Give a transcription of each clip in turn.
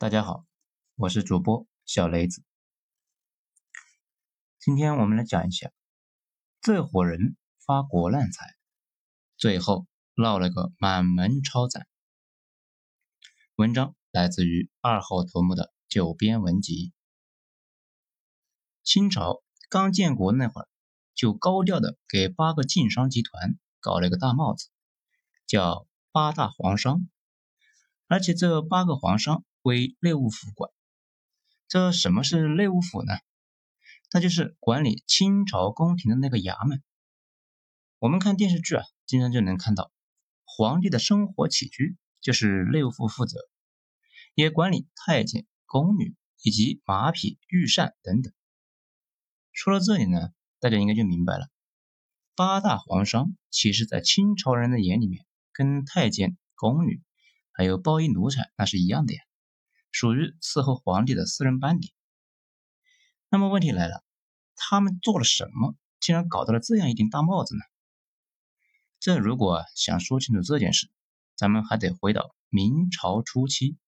大家好，我是主播小雷子。今天我们来讲一下这伙人发国难财，最后落了个满门抄斩。文章来自于二号头目的《九编文集》。清朝刚建国那会儿，就高调的给八个晋商集团搞了个大帽子，叫八大皇商，而且这八个皇商。归内务府管。这什么是内务府呢？它就是管理清朝宫廷的那个衙门。我们看电视剧啊，经常就能看到皇帝的生活起居就是内务府负责，也管理太监、宫女以及马匹、御膳等等。说到这里呢，大家应该就明白了，八大皇商其实在清朝人的眼里面，跟太监、宫女还有包衣奴才那是一样的呀。属于伺候皇帝的私人班底。那么问题来了，他们做了什么，竟然搞到了这样一顶大帽子呢？这如果想说清楚这件事，咱们还得回到明朝初期。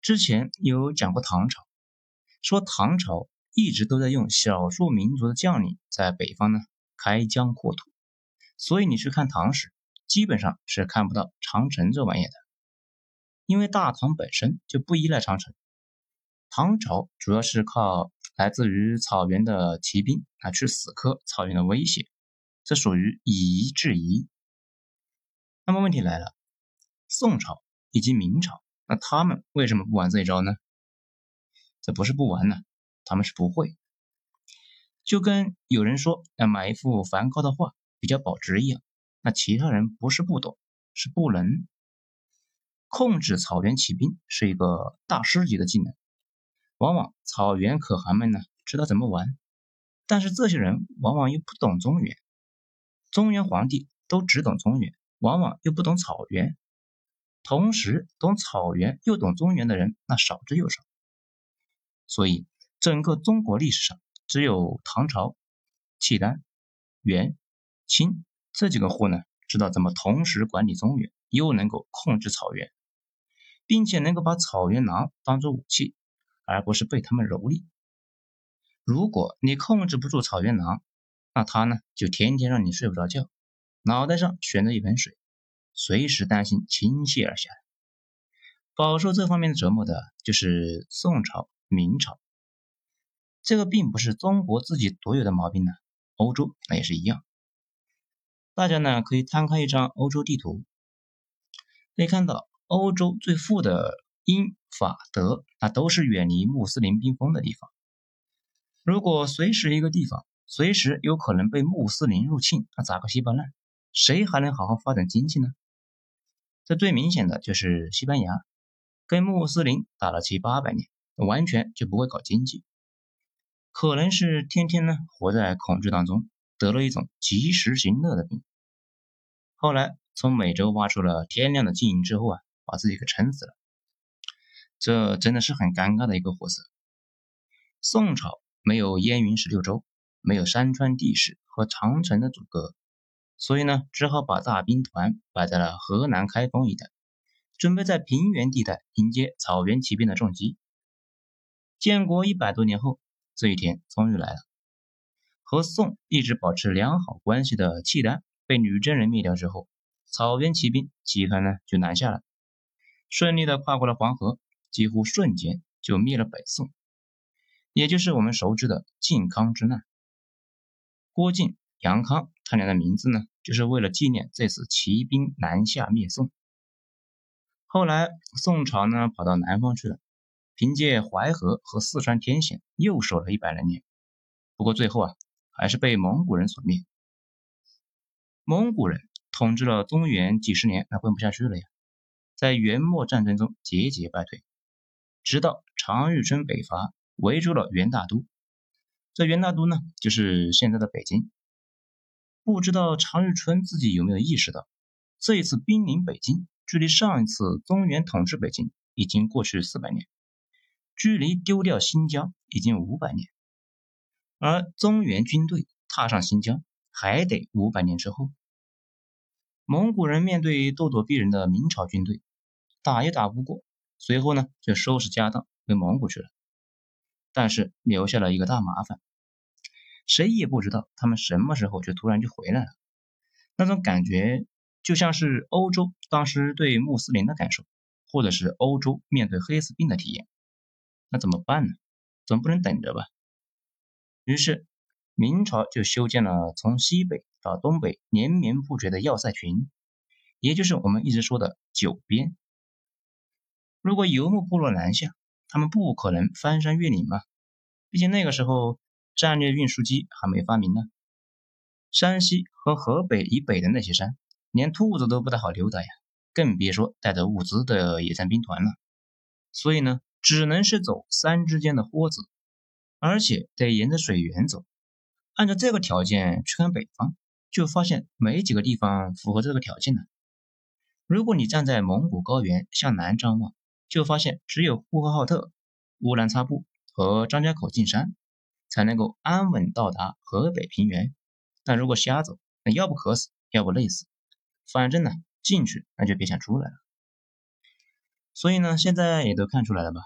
之前有讲过唐朝，说唐朝一直都在用少数民族的将领在北方呢开疆扩土，所以你去看唐史，基本上是看不到长城这玩意的。因为大唐本身就不依赖长城，唐朝主要是靠来自于草原的骑兵啊去死磕草原的威胁，这属于以夷制夷。那么问题来了，宋朝以及明朝，那他们为什么不玩这一招呢？这不是不玩呢，他们是不会。就跟有人说要买一幅梵高的画比较保值一样，那其他人不是不懂，是不能。控制草原骑兵是一个大师级的技能，往往草原可汗们呢知道怎么玩，但是这些人往往又不懂中原，中原皇帝都只懂中原，往往又不懂草原，同时懂草原又懂中原的人那少之又少，所以整个中国历史上只有唐朝、契丹、元、清这几个户呢知道怎么同时管理中原，又能够控制草原。并且能够把草原狼当做武器，而不是被他们蹂躏。如果你控制不住草原狼，那他呢就天天让你睡不着觉，脑袋上悬着一盆水，随时担心倾泻而下。饱受这方面的折磨的就是宋朝、明朝。这个并不是中国自己独有的毛病呢，欧洲那也是一样。大家呢可以摊开一张欧洲地图，可以看到。欧洲最富的英法德，那都是远离穆斯林兵锋的地方。如果随时一个地方随时有可能被穆斯林入侵，那咋个稀巴烂，谁还能好好发展经济呢？这最明显的就是西班牙，跟穆斯林打了七八百年，完全就不会搞经济，可能是天天呢活在恐惧当中，得了一种及时行乐的病。后来从美洲挖出了天亮的金银之后啊。把自己给撑死了，这真的是很尴尬的一个货色。宋朝没有燕云十六州，没有山川地势和长城的阻隔，所以呢，只好把大兵团摆在了河南开封一带，准备在平原地带迎接草原骑兵的重击。建国一百多年后，这一天终于来了。和宋一直保持良好关系的契丹被女真人灭掉之后，草原骑兵集团呢就南下了。顺利的跨过了黄河，几乎瞬间就灭了北宋，也就是我们熟知的靖康之难。郭靖、杨康他俩的名字呢，就是为了纪念这次骑兵南下灭宋。后来宋朝呢跑到南方去了，凭借淮河和四川天险又守了一百来年，不过最后啊还是被蒙古人所灭。蒙古人统治了中原几十年，那混不下去了呀。在元末战争中节节败退，直到常遇春北伐，围住了元大都。这元大都呢，就是现在的北京。不知道常遇春自己有没有意识到，这一次兵临北京，距离上一次中原统治北京已经过去四百年，距离丢掉新疆已经五百年，而中原军队踏上新疆还得五百年之后。蒙古人面对咄咄逼人的明朝军队。打也打不过，随后呢就收拾家当回蒙古去了，但是留下了一个大麻烦，谁也不知道他们什么时候就突然就回来了，那种感觉就像是欧洲当时对穆斯林的感受，或者是欧洲面对黑死病的体验。那怎么办呢？总不能等着吧？于是明朝就修建了从西北到东北连绵不绝的要塞群，也就是我们一直说的九边。如果游牧部落南下，他们不可能翻山越岭嘛，毕竟那个时候战略运输机还没发明呢。山西和河北以北的那些山，连兔子都不太好溜达呀，更别说带着物资的野战兵团了。所以呢，只能是走山之间的豁子，而且得沿着水源走。按照这个条件去看北方，就发现没几个地方符合这个条件的。如果你站在蒙古高原向南张望，就发现只有呼和浩特、乌兰察布和张家口进山，才能够安稳到达河北平原。但如果瞎走，那要不渴死，要不累死，反正呢进去那就别想出来了。所以呢，现在也都看出来了吧？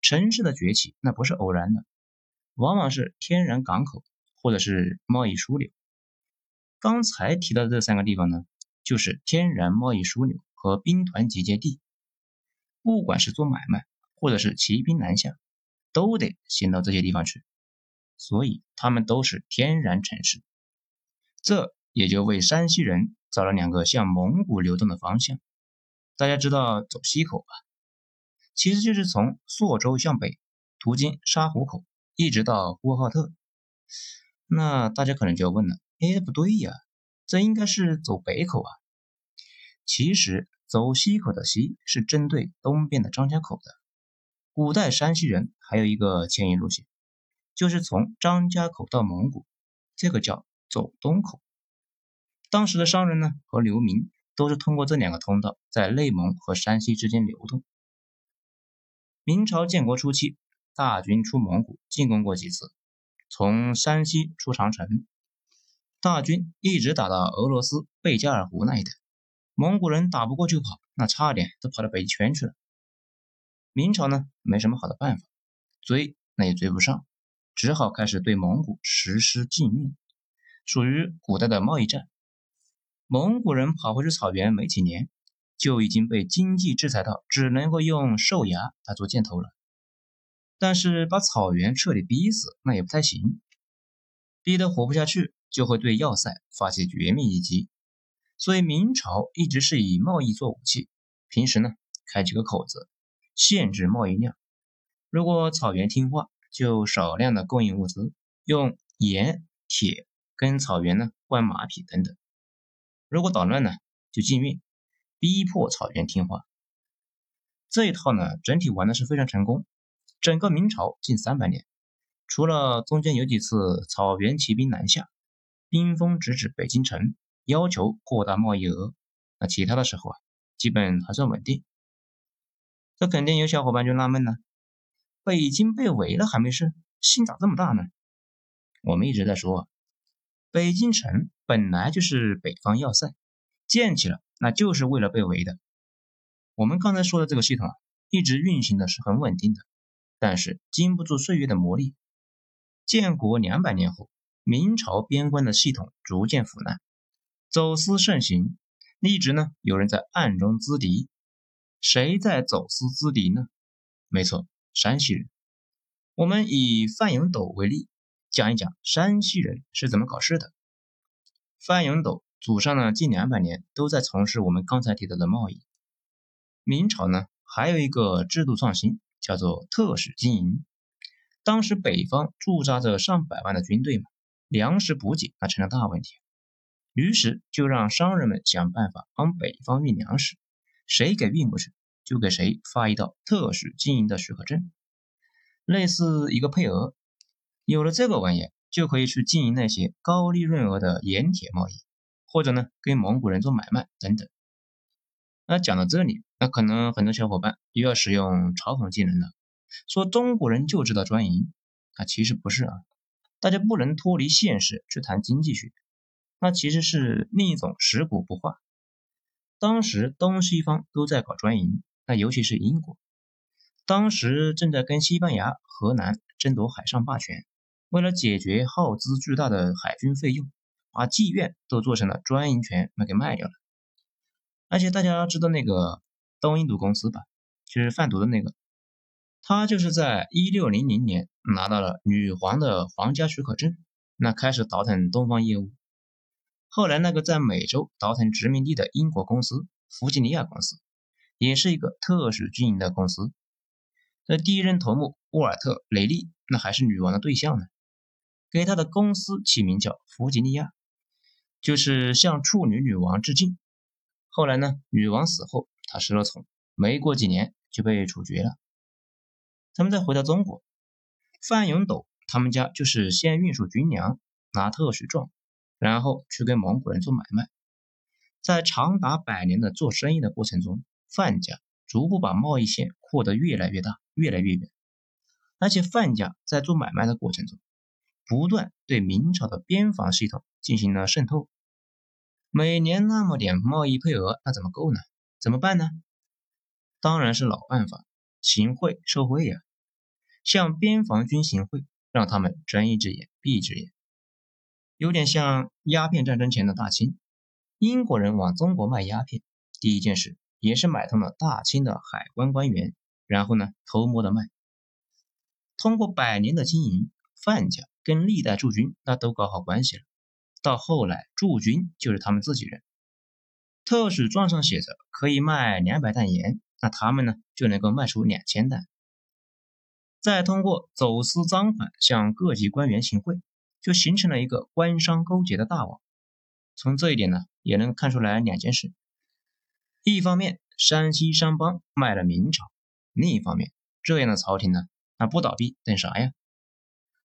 城市的崛起那不是偶然的，往往是天然港口或者是贸易枢纽。刚才提到的这三个地方呢，就是天然贸易枢纽和兵团集结地。不管是做买卖，或者是骑兵南下，都得先到这些地方去，所以他们都是天然城市。这也就为山西人找了两个向蒙古流动的方向。大家知道走西口吧？其实就是从朔州向北，途经沙湖口，一直到呼和浩特。那大家可能就要问了：哎，不对呀，这应该是走北口啊。其实。走西口的西是针对东边的张家口的。古代山西人还有一个迁移路线，就是从张家口到蒙古，这个叫走东口。当时的商人呢和流民都是通过这两个通道在内蒙和山西之间流动。明朝建国初期，大军出蒙古进攻过几次，从山西出长城，大军一直打到俄罗斯贝加尔湖那一带。蒙古人打不过就跑，那差点都跑到北极圈去了。明朝呢，没什么好的办法，追那也追不上，只好开始对蒙古实施禁运，属于古代的贸易战。蒙古人跑回去草原没几年，就已经被经济制裁到只能够用兽牙来做箭头了。但是把草原彻底逼死，那也不太行，逼得活不下去，就会对要塞发起绝命一击。所以明朝一直是以贸易做武器，平时呢开几个口子，限制贸易量。如果草原听话，就少量的供应物资，用盐、铁跟草原呢换马匹等等。如果捣乱呢，就禁运，逼迫草原听话。这一套呢，整体玩的是非常成功。整个明朝近三百年，除了中间有几次草原骑兵南下，兵锋直指北京城。要求扩大贸易额，那其他的时候啊，基本还算稳定。这肯定有小伙伴就纳闷了：北京被围了还没事，心咋这么大呢？我们一直在说，北京城本来就是北方要塞，建起了那就是为了被围的。我们刚才说的这个系统啊，一直运行的是很稳定的，但是经不住岁月的磨砺，建国两百年后，明朝边关的系统逐渐腐烂。走私盛行，一直呢有人在暗中资敌。谁在走私资敌呢？没错，山西人。我们以范永斗为例，讲一讲山西人是怎么搞事的。范永斗祖上呢近两百年都在从事我们刚才提到的贸易。明朝呢还有一个制度创新，叫做特使经营。当时北方驻扎着上百万的军队嘛，粮食补给那成了大问题。于是就让商人们想办法往北方运粮食，谁给运过去，就给谁发一道特许经营的许可证，类似一个配额。有了这个玩意，就可以去经营那些高利润额的盐铁贸易，或者呢跟蒙古人做买卖等等。那讲到这里，那可能很多小伙伴又要使用嘲讽技能了，说中国人就知道专营，啊其实不是啊，大家不能脱离现实去谈经济学。那其实是另一种食古不化。当时东西方都在搞专营，那尤其是英国，当时正在跟西班牙、荷兰争夺海上霸权，为了解决耗资巨大的海军费用，把妓院都做成了专营权，卖给卖掉了。而且大家知道那个东印度公司吧，就是贩毒的那个，他就是在一六零零年拿到了女皇的皇家许可证，那开始倒腾东方业务。后来那个在美洲倒腾殖民地的英国公司弗吉尼亚公司，也是一个特许经营的公司。这第一任头目沃尔特·雷利，那还是女王的对象呢，给他的公司起名叫弗吉尼亚，就是向处女女王致敬。后来呢，女王死后，他失了宠，没过几年就被处决了。他们再回到中国，范永斗他们家就是先运输军粮，拿特许状，然后去跟蒙古人做买卖。在长达百年的做生意的过程中，范家逐步把贸易线扩得越来越大。越来越远，而且范家在做买卖的过程中，不断对明朝的边防系统进行了渗透。每年那么点贸易配额，那怎么够呢？怎么办呢？当然是老办法，行贿受贿呀，向边防军行贿，让他们睁一只眼闭一只眼，有点像鸦片战争前的大清，英国人往中国卖鸦片，第一件事也是买通了大清的海关官员。然后呢，偷摸的卖。通过百年的经营，范家跟历代驻军那都搞好关系了。到后来，驻军就是他们自己人。特许状上写着可以卖两百担盐，那他们呢就能够卖出两千担。再通过走私赃款向各级官员行贿，就形成了一个官商勾结的大网。从这一点呢，也能看出来两件事：一方面，山西商帮卖了明朝。另一方面，这样的朝廷呢，那不倒闭等啥呀？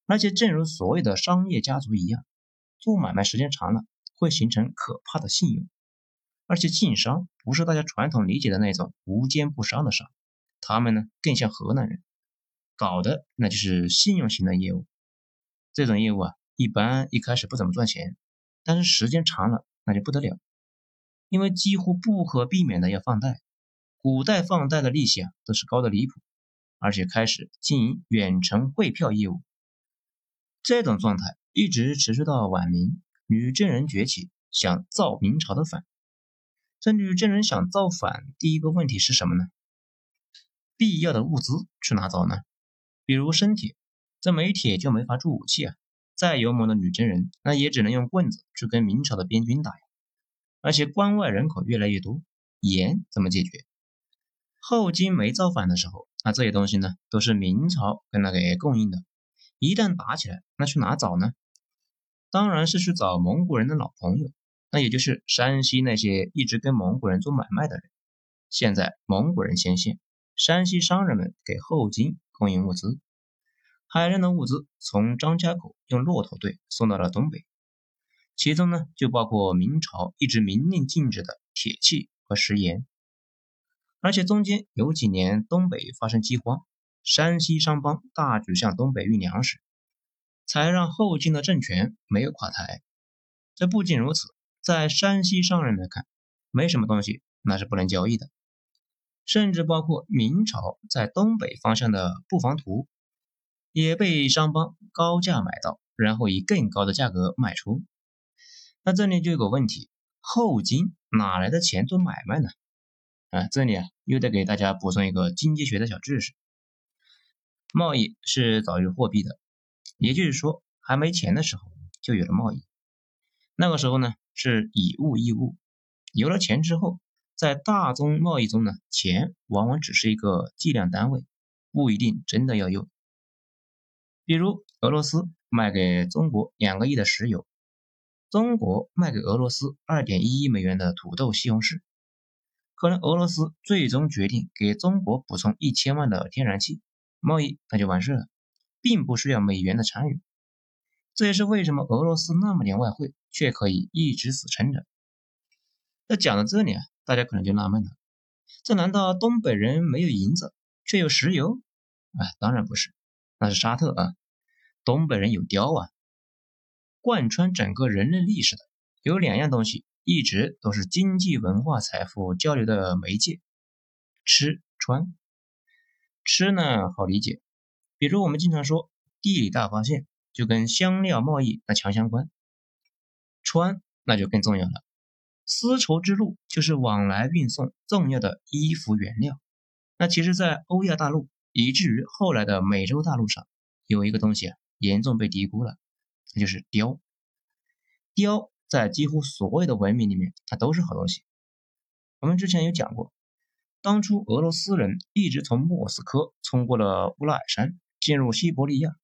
而且，正如所有的商业家族一样，做买卖时间长了，会形成可怕的信用。而且，晋商不是大家传统理解的那种无奸不商的商，他们呢，更像河南人，搞的那就是信用型的业务。这种业务啊，一般一开始不怎么赚钱，但是时间长了，那就不得了，因为几乎不可避免的要放贷。古代放贷的利息啊，都是高的离谱，而且开始经营远程汇票业务。这种状态一直持续到晚明，女真人崛起，想造明朝的反。这女真人想造反，第一个问题是什么呢？必要的物资去哪找呢？比如生铁，这没铁就没法铸武器啊。再勇猛的女真人，那也只能用棍子去跟明朝的边军打呀。而且关外人口越来越多，盐怎么解决？后金没造反的时候，那这些东西呢，都是明朝跟他给供应的。一旦打起来，那去哪找呢？当然是去找蒙古人的老朋友，那也就是山西那些一直跟蒙古人做买卖的人。现在蒙古人先线，山西商人们给后金供应物资，海上的物资从张家口用骆驼队送到了东北，其中呢就包括明朝一直明令禁止的铁器和食盐。而且中间有几年东北发生饥荒，山西商帮大举向东北运粮食，才让后金的政权没有垮台。这不仅如此，在山西商人来看，没什么东西那是不能交易的，甚至包括明朝在东北方向的布防图，也被商帮高价买到，然后以更高的价格卖出。那这里就有个问题：后金哪来的钱做买卖呢？啊，这里啊又得给大家补充一个经济学的小知识：贸易是早于货币的，也就是说，还没钱的时候就有了贸易。那个时候呢是以物易物，有了钱之后，在大宗贸易中呢，钱往往只是一个计量单位，不一定真的要用。比如俄罗斯卖给中国两个亿的石油，中国卖给俄罗斯二点一亿美元的土豆、西红柿。可能俄罗斯最终决定给中国补充一千万的天然气，贸易那就完事了，并不需要美元的参与。这也是为什么俄罗斯那么点外汇却可以一直死撑着。那讲到这里啊，大家可能就纳闷了：这难道东北人没有银子却有石油？哎，当然不是，那是沙特啊。东北人有貂啊。贯穿整个人类历史的有两样东西。一直都是经济文化财富交流的媒介，吃穿。吃呢好理解，比如我们经常说地理大发现，就跟香料贸易那强相关。穿那就更重要了，丝绸之路就是往来运送重要的衣服原料。那其实，在欧亚大陆以至于后来的美洲大陆上，有一个东西啊，严重被低估了，那就是貂。貂在几乎所有的文明里面，它都是好东西。我们之前有讲过，当初俄罗斯人一直从莫斯科冲过了乌拉尔山，进入西伯利亚，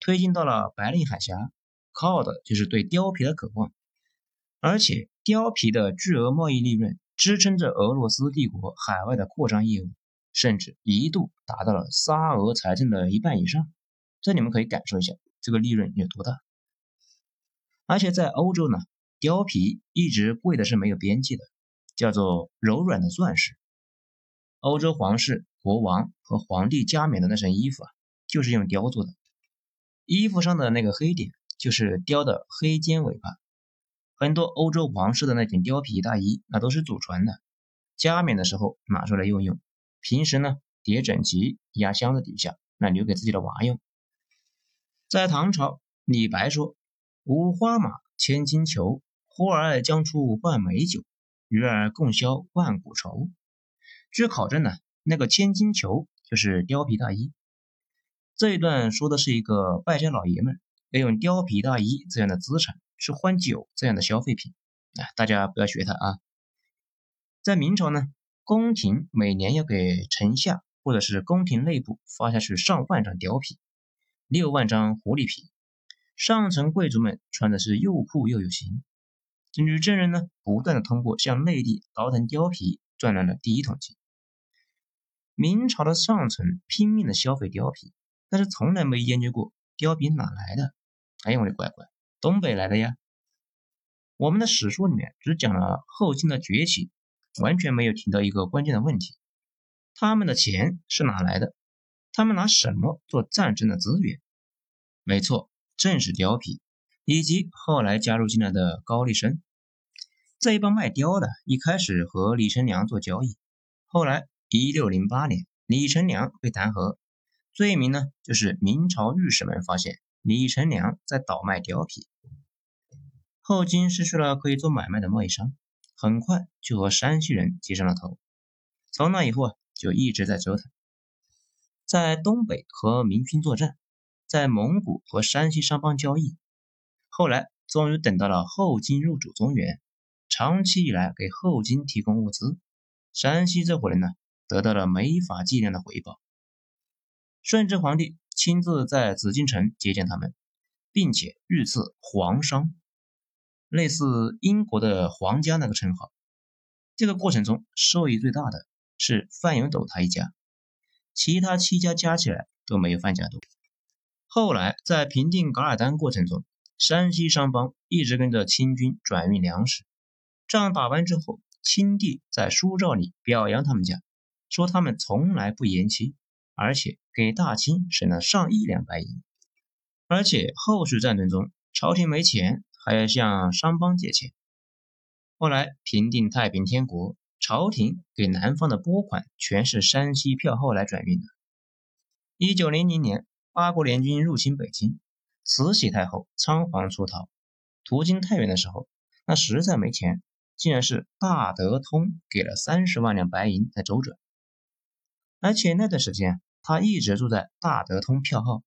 推进到了白令海峡，靠的就是对貂皮的渴望。而且，貂皮的巨额贸易利润支撑着俄罗斯帝国海外的扩张业务，甚至一度达到了沙俄财政的一半以上。这你们可以感受一下，这个利润有多大。而且在欧洲呢，貂皮一直贵的是没有边际的，叫做柔软的钻石。欧洲皇室、国王和皇帝加冕的那身衣服啊，就是用貂做的，衣服上的那个黑点就是貂的黑尖尾巴。很多欧洲王室的那件貂皮大衣，那都是祖传的，加冕的时候拿出来用用，平时呢叠整齐压箱子底下，那留给自己的娃用。在唐朝，李白说：“五花马，千金裘，呼儿将出换美酒，与尔共销万古愁。”据考证呢，那个千金裘就是貂皮大衣。这一段说的是一个败家老爷们要用貂皮大衣这样的资产。是换酒这样的消费品，啊，大家不要学他啊。在明朝呢，宫廷每年要给臣下或者是宫廷内部发下去上万张貂皮，六万张狐狸皮，上层贵族们穿的是又酷又有型。女真人呢，不断的通过向内地倒腾貂皮赚来了第一桶金。明朝的上层拼命的消费貂皮，但是从来没研究过貂皮哪来的。哎呀，我的乖乖！东北来的呀，我们的史书里面只讲了后金的崛起，完全没有提到一个关键的问题：他们的钱是哪来的？他们拿什么做战争的资源？没错，正是貂皮，以及后来加入进来的高丽参。这一帮卖貂的，一开始和李成梁做交易，后来一六零八年，李成梁被弹劾，罪名呢就是明朝御史们发现。李成梁在倒卖貂皮，后金失去了可以做买卖的贸易商，很快就和山西人接上了头。从那以后啊，就一直在折腾，在东北和明军作战，在蒙古和山西商帮交易。后来终于等到了后金入主中原，长期以来给后金提供物资，山西这伙人呢，得到了没法计量的回报。顺治皇帝。亲自在紫禁城接见他们，并且御赐皇商，类似英国的皇家那个称号。这个过程中受益最大的是范永斗他一家，其他七家加起来都没有范家多。后来在平定噶尔丹过程中，山西商帮一直跟着清军转运粮食。仗打完之后，清帝在书诏里表扬他们家，说他们从来不延期。而且给大清省了上亿两白银，而且后续战争中，朝廷没钱，还要向商帮借钱。后来平定太平天国，朝廷给南方的拨款全是山西票号来转运的。一九零零年，八国联军入侵北京，慈禧太后仓皇出逃，途经太原的时候，那实在没钱，竟然是大德通给了三十万两白银来周转，而且那段时间。他一直住在大德通票号，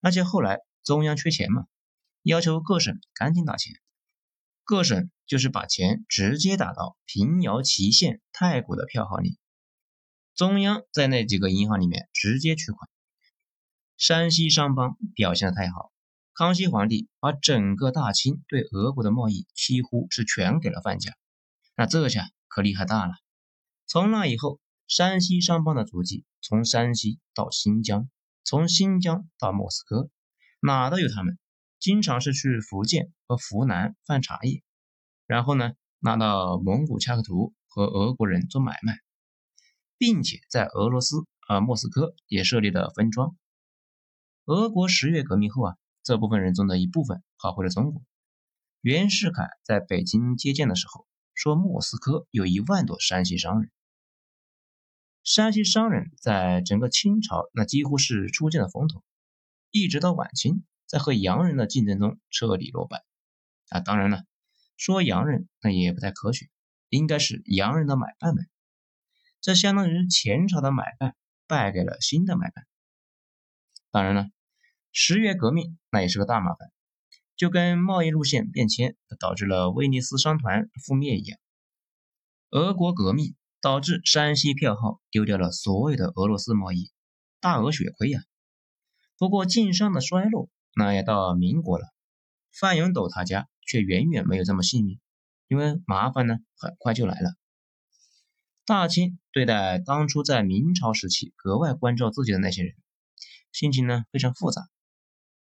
而且后来中央缺钱嘛，要求各省赶紧打钱。各省就是把钱直接打到平遥祁县太谷的票号里，中央在那几个银行里面直接取款。山西商帮表现的太好，康熙皇帝把整个大清对俄国的贸易几乎是全给了范家，那这下可厉害大了。从那以后。山西商帮的足迹从山西到新疆，从新疆到莫斯科，哪都有他们。经常是去福建和湖南贩茶叶，然后呢拿到蒙古恰克图和俄国人做买卖，并且在俄罗斯啊莫斯科也设立了分庄。俄国十月革命后啊，这部分人中的一部分跑回了中国。袁世凯在北京接见的时候说，莫斯科有一万多山西商人。山西商人在整个清朝那几乎是出尽了风头，一直到晚清，在和洋人的竞争中彻底落败。啊，当然了，说洋人那也不太科学，应该是洋人的买办们。这相当于前朝的买办败给了新的买办。当然了，十月革命那也是个大麻烦，就跟贸易路线变迁导致了威尼斯商团覆灭一样。俄国革命导致山西票号丢掉了所有的俄罗斯贸易，大额血亏呀。不过晋商的衰落那也到民国了，范永斗他家却远远没有这么幸运，因为麻烦呢很快就来了。大清对待当初在明朝时期格外关照自己的那些人，心情呢非常复杂。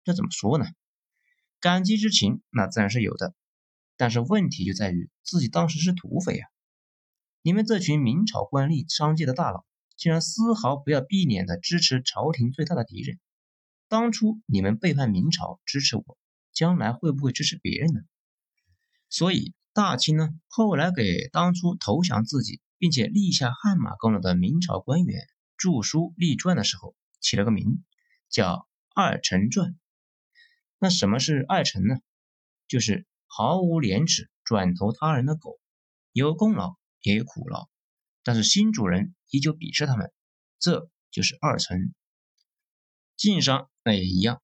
这怎么说呢？感激之情那自然是有的，但是问题就在于自己当时是土匪啊！你们这群明朝官吏、商界的大佬，竟然丝毫不要避免的支持朝廷最大的敌人。当初你们背叛明朝，支持我，将来会不会支持别人呢？所以大清呢，后来给当初投降自己。并且立下汗马功劳的明朝官员著书立传的时候，起了个名叫《二臣传》。那什么是二臣呢？就是毫无廉耻、转投他人的狗，有功劳也有苦劳，但是新主人依旧鄙视他们，这就是二臣。晋商那也一样，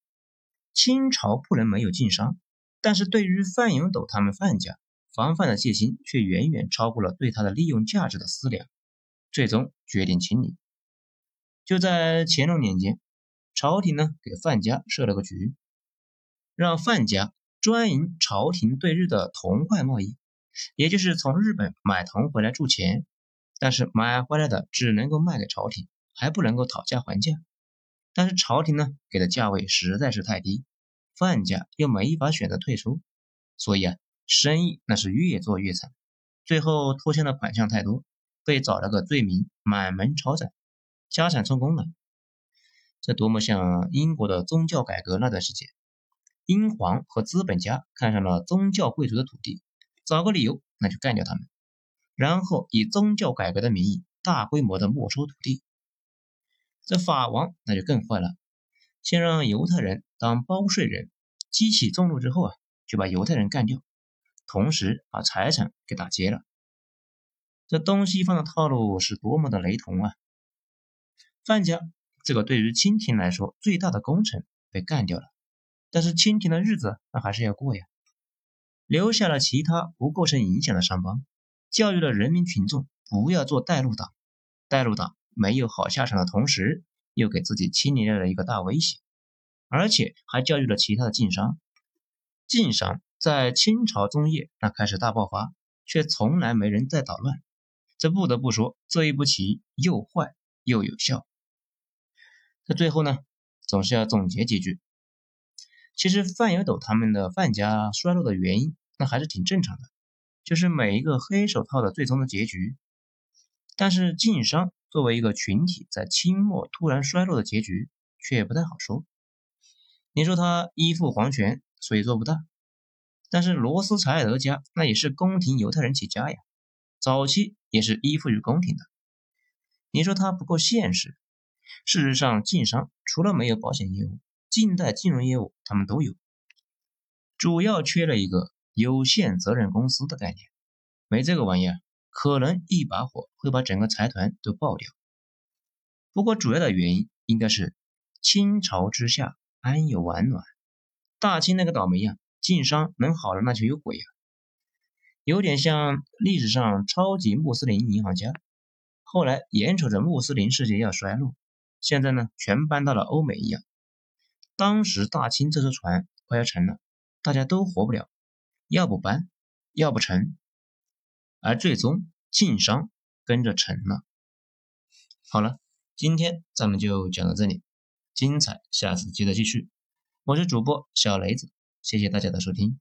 清朝不能没有晋商，但是对于范永斗他们范家。防范的戒心却远远超过了对他的利用价值的思量，最终决定清理。就在乾隆年间，朝廷呢给范家设了个局，让范家专营朝廷对日的铜块贸易，也就是从日本买铜回来铸钱，但是买回来的只能够卖给朝廷，还不能够讨价还价。但是朝廷呢给的价位实在是太低，范家又没法选择退出，所以啊。生意那是越做越惨，最后拖欠的款项太多，被找了个罪名，满门抄斩，家产充公了。这多么像英国的宗教改革那段时间，英皇和资本家看上了宗教贵族的土地，找个理由那就干掉他们，然后以宗教改革的名义大规模的没收土地。这法王那就更坏了，先让犹太人当包税人，激起众怒之后啊，就把犹太人干掉。同时把财产给打劫了，这东西方的套路是多么的雷同啊！范家这个对于清廷来说最大的功臣被干掉了，但是清廷的日子那还是要过呀，留下了其他不构成影响的商帮，教育了人民群众不要做带路党，带路党没有好下场的同时，又给自己清理了一个大威胁，而且还教育了其他的晋商，晋商。在清朝中叶，那开始大爆发，却从来没人在捣乱。这不得不说，这一步棋又坏又有效。在最后呢，总是要总结几句。其实范有斗他们的范家衰落的原因，那还是挺正常的，就是每一个黑手套的最终的结局。但是晋商作为一个群体，在清末突然衰落的结局，却不太好说。你说他依附皇权，所以做不大。但是罗斯柴尔德家那也是宫廷犹太人起家呀，早期也是依附于宫廷的。你说他不够现实？事实上，晋商除了没有保险业务，近代金融业务他们都有，主要缺了一个有限责任公司的概念。没这个玩意儿，可能一把火会把整个财团都爆掉。不过主要的原因应该是清朝之下安有完卵，大清那个倒霉呀。晋商能好了那就有鬼呀，有点像历史上超级穆斯林银行家，后来眼瞅着穆斯林世界要衰落，现在呢全搬到了欧美一样。当时大清这艘船快要沉了，大家都活不了，要不搬，要不沉，而最终晋商跟着沉了。好了，今天咱们就讲到这里，精彩下次接着继续。我是主播小雷子。谢谢大家的收听。